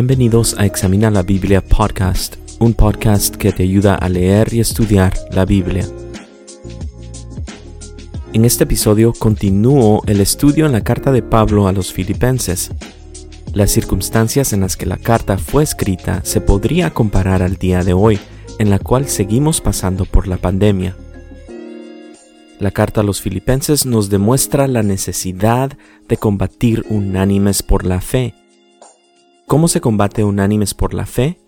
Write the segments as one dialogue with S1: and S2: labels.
S1: Bienvenidos a Examina la Biblia Podcast, un podcast que te ayuda a leer y estudiar la Biblia. En este episodio continúo el estudio en la carta de Pablo a los filipenses. Las circunstancias en las que la carta fue escrita se podría comparar al día de hoy, en la cual seguimos pasando por la pandemia. La carta a los filipenses nos demuestra la necesidad de combatir unánimes por la fe. ¿Cómo se combate unánimes por la fe?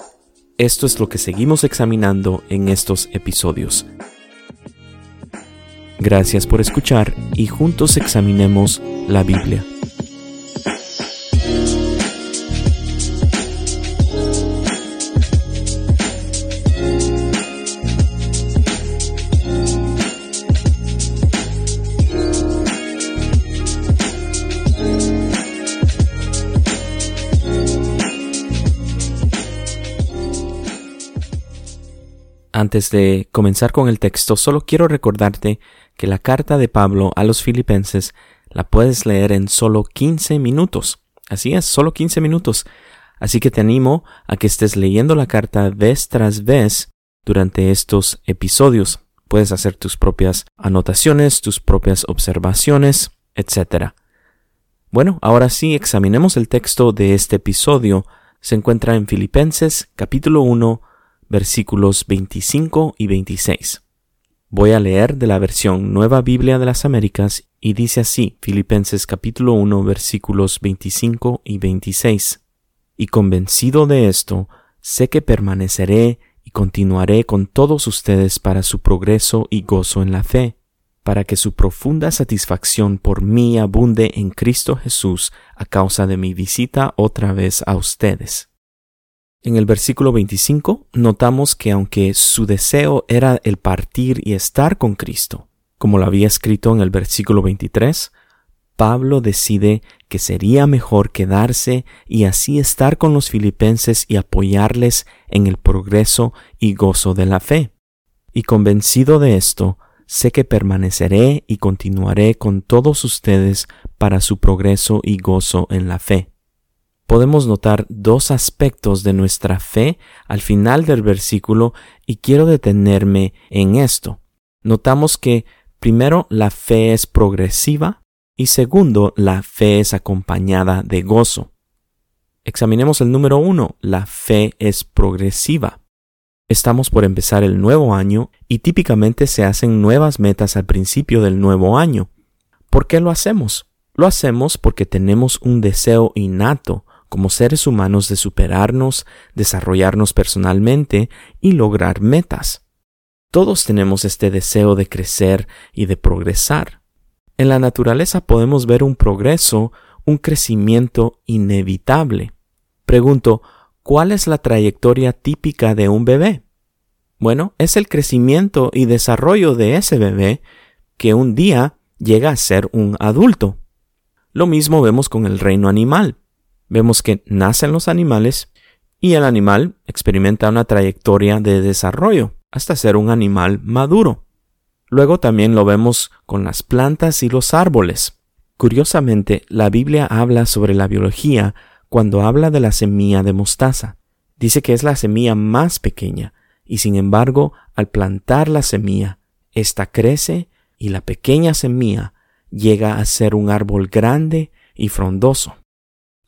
S1: Esto es lo que seguimos examinando en estos episodios. Gracias por escuchar y juntos examinemos la Biblia. Antes de comenzar con el texto, solo quiero recordarte que la carta de Pablo a los filipenses la puedes leer en solo 15 minutos. Así es, solo 15 minutos. Así que te animo a que estés leyendo la carta vez tras vez durante estos episodios. Puedes hacer tus propias anotaciones, tus propias observaciones, etc. Bueno, ahora sí, examinemos el texto de este episodio. Se encuentra en Filipenses capítulo 1, versículos 25 y 26. Voy a leer de la versión Nueva Biblia de las Américas y dice así Filipenses capítulo 1 versículos 25 y 26. Y convencido de esto, sé que permaneceré y continuaré con todos ustedes para su progreso y gozo en la fe, para que su profunda satisfacción por mí abunde en Cristo Jesús a causa de mi visita otra vez a ustedes. En el versículo 25 notamos que aunque su deseo era el partir y estar con Cristo, como lo había escrito en el versículo 23, Pablo decide que sería mejor quedarse y así estar con los filipenses y apoyarles en el progreso y gozo de la fe. Y convencido de esto, sé que permaneceré y continuaré con todos ustedes para su progreso y gozo en la fe podemos notar dos aspectos de nuestra fe al final del versículo y quiero detenerme en esto. Notamos que primero la fe es progresiva y segundo la fe es acompañada de gozo. Examinemos el número uno, la fe es progresiva. Estamos por empezar el nuevo año y típicamente se hacen nuevas metas al principio del nuevo año. ¿Por qué lo hacemos? Lo hacemos porque tenemos un deseo innato como seres humanos de superarnos, desarrollarnos personalmente y lograr metas. Todos tenemos este deseo de crecer y de progresar. En la naturaleza podemos ver un progreso, un crecimiento inevitable. Pregunto, ¿cuál es la trayectoria típica de un bebé? Bueno, es el crecimiento y desarrollo de ese bebé que un día llega a ser un adulto. Lo mismo vemos con el reino animal vemos que nacen los animales y el animal experimenta una trayectoria de desarrollo hasta ser un animal maduro. Luego también lo vemos con las plantas y los árboles. Curiosamente, la Biblia habla sobre la biología cuando habla de la semilla de mostaza. Dice que es la semilla más pequeña, y sin embargo, al plantar la semilla, ésta crece y la pequeña semilla llega a ser un árbol grande y frondoso.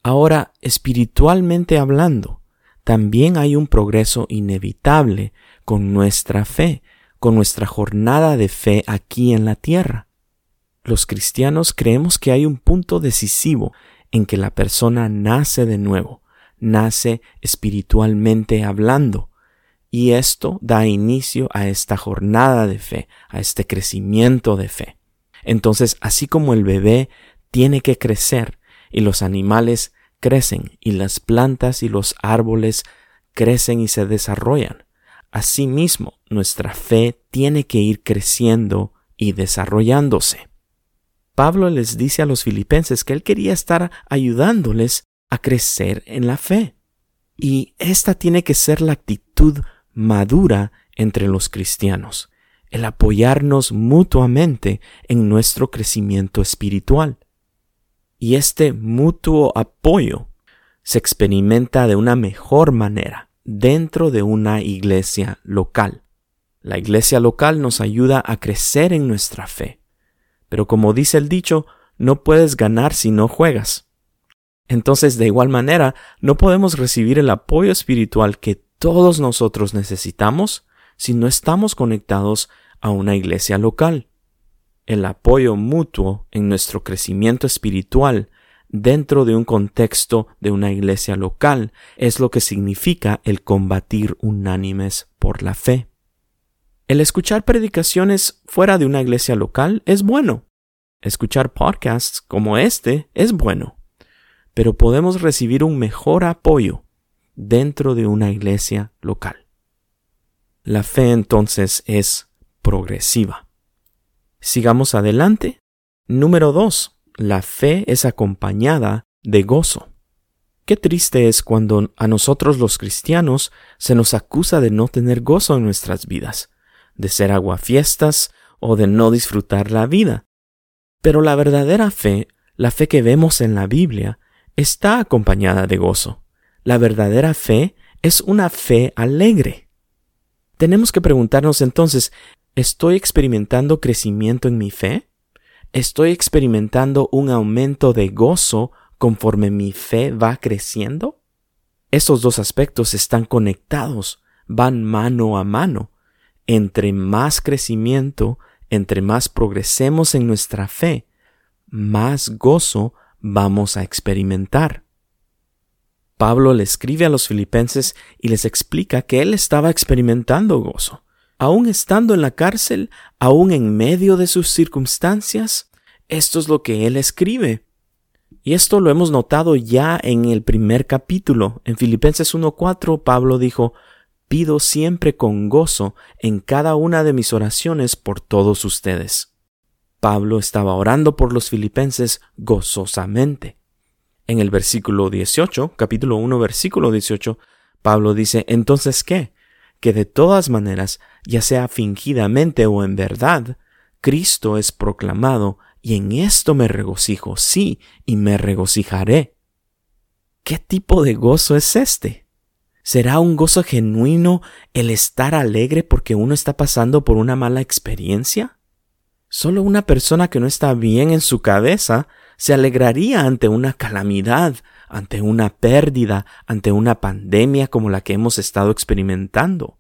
S1: Ahora, espiritualmente hablando, también hay un progreso inevitable con nuestra fe, con nuestra jornada de fe aquí en la tierra. Los cristianos creemos que hay un punto decisivo en que la persona nace de nuevo, nace espiritualmente hablando, y esto da inicio a esta jornada de fe, a este crecimiento de fe. Entonces, así como el bebé tiene que crecer, y los animales crecen y las plantas y los árboles crecen y se desarrollan. Asimismo, nuestra fe tiene que ir creciendo y desarrollándose. Pablo les dice a los filipenses que él quería estar ayudándoles a crecer en la fe. Y esta tiene que ser la actitud madura entre los cristianos, el apoyarnos mutuamente en nuestro crecimiento espiritual. Y este mutuo apoyo se experimenta de una mejor manera dentro de una iglesia local. La iglesia local nos ayuda a crecer en nuestra fe. Pero como dice el dicho, no puedes ganar si no juegas. Entonces, de igual manera, no podemos recibir el apoyo espiritual que todos nosotros necesitamos si no estamos conectados a una iglesia local. El apoyo mutuo en nuestro crecimiento espiritual dentro de un contexto de una iglesia local es lo que significa el combatir unánimes por la fe. El escuchar predicaciones fuera de una iglesia local es bueno. Escuchar podcasts como este es bueno. Pero podemos recibir un mejor apoyo dentro de una iglesia local. La fe entonces es progresiva. Sigamos adelante. Número 2. La fe es acompañada de gozo. Qué triste es cuando a nosotros los cristianos se nos acusa de no tener gozo en nuestras vidas, de ser aguafiestas o de no disfrutar la vida. Pero la verdadera fe, la fe que vemos en la Biblia, está acompañada de gozo. La verdadera fe es una fe alegre. Tenemos que preguntarnos entonces, ¿estoy experimentando crecimiento en mi fe? ¿Estoy experimentando un aumento de gozo conforme mi fe va creciendo? Esos dos aspectos están conectados, van mano a mano. Entre más crecimiento, entre más progresemos en nuestra fe, más gozo vamos a experimentar. Pablo le escribe a los filipenses y les explica que él estaba experimentando gozo. Aún estando en la cárcel, aún en medio de sus circunstancias, esto es lo que él escribe. Y esto lo hemos notado ya en el primer capítulo. En Filipenses 1.4 Pablo dijo, pido siempre con gozo en cada una de mis oraciones por todos ustedes. Pablo estaba orando por los filipenses gozosamente. En el versículo 18, capítulo 1, versículo 18, Pablo dice, entonces qué? Que de todas maneras, ya sea fingidamente o en verdad, Cristo es proclamado, y en esto me regocijo, sí, y me regocijaré. ¿Qué tipo de gozo es este? ¿Será un gozo genuino el estar alegre porque uno está pasando por una mala experiencia? Solo una persona que no está bien en su cabeza se alegraría ante una calamidad, ante una pérdida, ante una pandemia como la que hemos estado experimentando.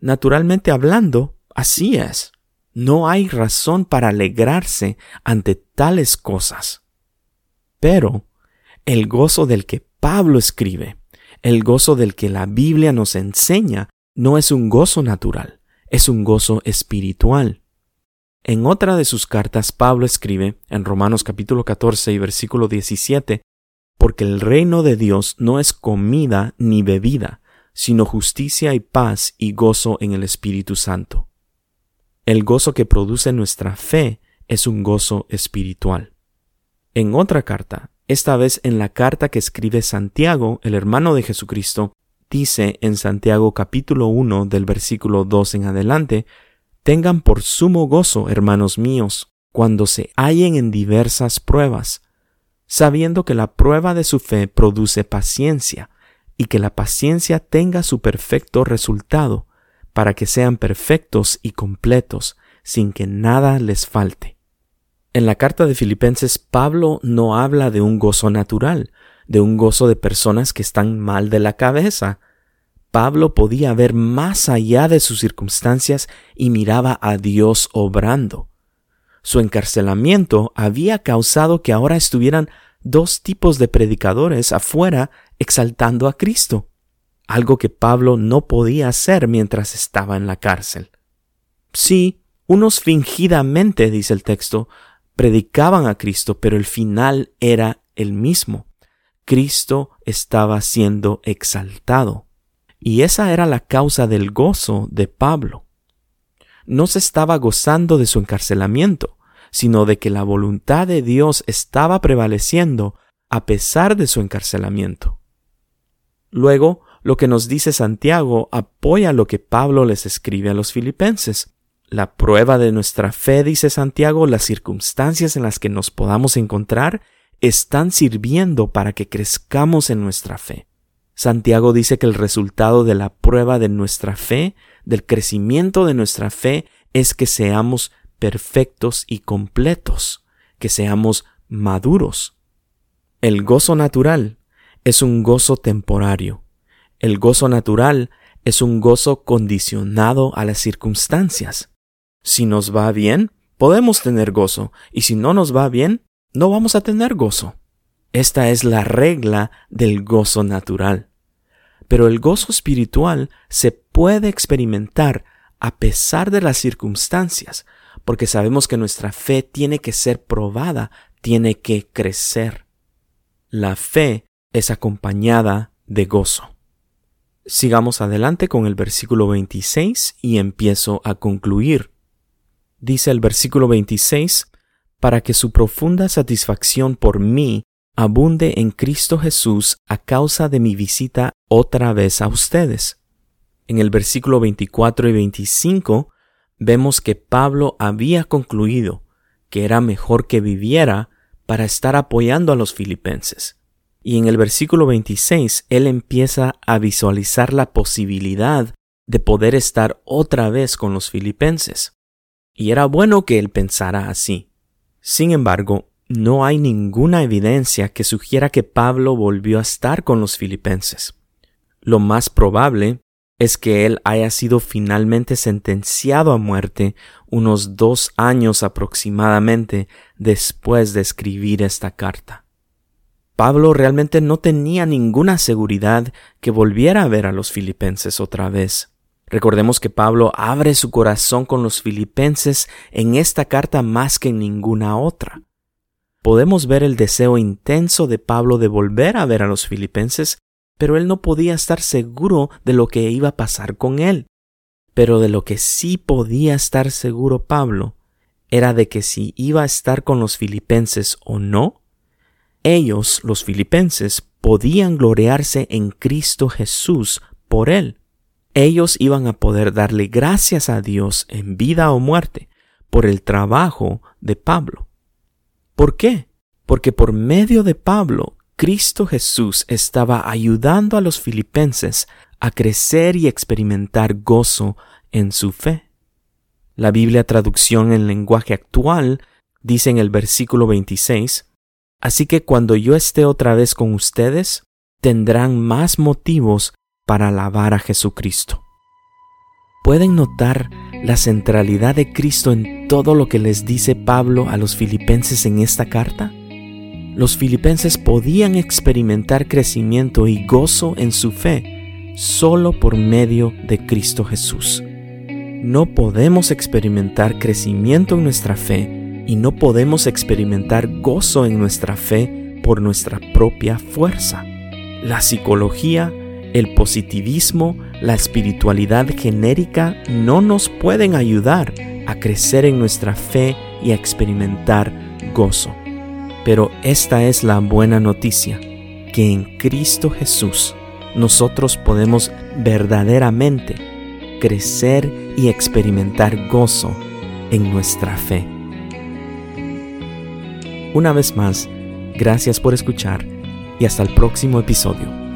S1: Naturalmente hablando, así es. No hay razón para alegrarse ante tales cosas. Pero el gozo del que Pablo escribe, el gozo del que la Biblia nos enseña, no es un gozo natural, es un gozo espiritual. En otra de sus cartas, Pablo escribe, en Romanos capítulo 14 y versículo 17, porque el reino de Dios no es comida ni bebida, sino justicia y paz y gozo en el Espíritu Santo. El gozo que produce nuestra fe es un gozo espiritual. En otra carta, esta vez en la carta que escribe Santiago, el hermano de Jesucristo, dice en Santiago capítulo 1 del versículo 2 en adelante, Tengan por sumo gozo, hermanos míos, cuando se hallen en diversas pruebas, sabiendo que la prueba de su fe produce paciencia, y que la paciencia tenga su perfecto resultado, para que sean perfectos y completos, sin que nada les falte. En la carta de Filipenses, Pablo no habla de un gozo natural, de un gozo de personas que están mal de la cabeza, Pablo podía ver más allá de sus circunstancias y miraba a Dios obrando. Su encarcelamiento había causado que ahora estuvieran dos tipos de predicadores afuera exaltando a Cristo, algo que Pablo no podía hacer mientras estaba en la cárcel. Sí, unos fingidamente, dice el texto, predicaban a Cristo, pero el final era el mismo. Cristo estaba siendo exaltado. Y esa era la causa del gozo de Pablo. No se estaba gozando de su encarcelamiento, sino de que la voluntad de Dios estaba prevaleciendo a pesar de su encarcelamiento. Luego, lo que nos dice Santiago apoya lo que Pablo les escribe a los filipenses. La prueba de nuestra fe, dice Santiago, las circunstancias en las que nos podamos encontrar, están sirviendo para que crezcamos en nuestra fe. Santiago dice que el resultado de la prueba de nuestra fe, del crecimiento de nuestra fe, es que seamos perfectos y completos, que seamos maduros. El gozo natural es un gozo temporario. El gozo natural es un gozo condicionado a las circunstancias. Si nos va bien, podemos tener gozo, y si no nos va bien, no vamos a tener gozo. Esta es la regla del gozo natural. Pero el gozo espiritual se puede experimentar a pesar de las circunstancias, porque sabemos que nuestra fe tiene que ser probada, tiene que crecer. La fe es acompañada de gozo. Sigamos adelante con el versículo 26 y empiezo a concluir. Dice el versículo 26, para que su profunda satisfacción por mí abunde en Cristo Jesús a causa de mi visita otra vez a ustedes. En el versículo 24 y 25 vemos que Pablo había concluido que era mejor que viviera para estar apoyando a los filipenses. Y en el versículo 26 él empieza a visualizar la posibilidad de poder estar otra vez con los filipenses. Y era bueno que él pensara así. Sin embargo, no hay ninguna evidencia que sugiera que Pablo volvió a estar con los filipenses. Lo más probable es que él haya sido finalmente sentenciado a muerte unos dos años aproximadamente después de escribir esta carta. Pablo realmente no tenía ninguna seguridad que volviera a ver a los filipenses otra vez. Recordemos que Pablo abre su corazón con los filipenses en esta carta más que en ninguna otra. Podemos ver el deseo intenso de Pablo de volver a ver a los filipenses pero él no podía estar seguro de lo que iba a pasar con él. Pero de lo que sí podía estar seguro Pablo era de que si iba a estar con los filipenses o no, ellos, los filipenses, podían gloriarse en Cristo Jesús por él. Ellos iban a poder darle gracias a Dios en vida o muerte por el trabajo de Pablo. ¿Por qué? Porque por medio de Pablo Cristo Jesús estaba ayudando a los filipenses a crecer y experimentar gozo en su fe. La Biblia traducción en lenguaje actual dice en el versículo 26, Así que cuando yo esté otra vez con ustedes, tendrán más motivos para alabar a Jesucristo. ¿Pueden notar la centralidad de Cristo en todo lo que les dice Pablo a los filipenses en esta carta? Los filipenses podían experimentar crecimiento y gozo en su fe solo por medio de Cristo Jesús. No podemos experimentar crecimiento en nuestra fe y no podemos experimentar gozo en nuestra fe por nuestra propia fuerza. La psicología, el positivismo, la espiritualidad genérica no nos pueden ayudar a crecer en nuestra fe y a experimentar gozo. Pero esta es la buena noticia, que en Cristo Jesús nosotros podemos verdaderamente crecer y experimentar gozo en nuestra fe. Una vez más, gracias por escuchar y hasta el próximo episodio.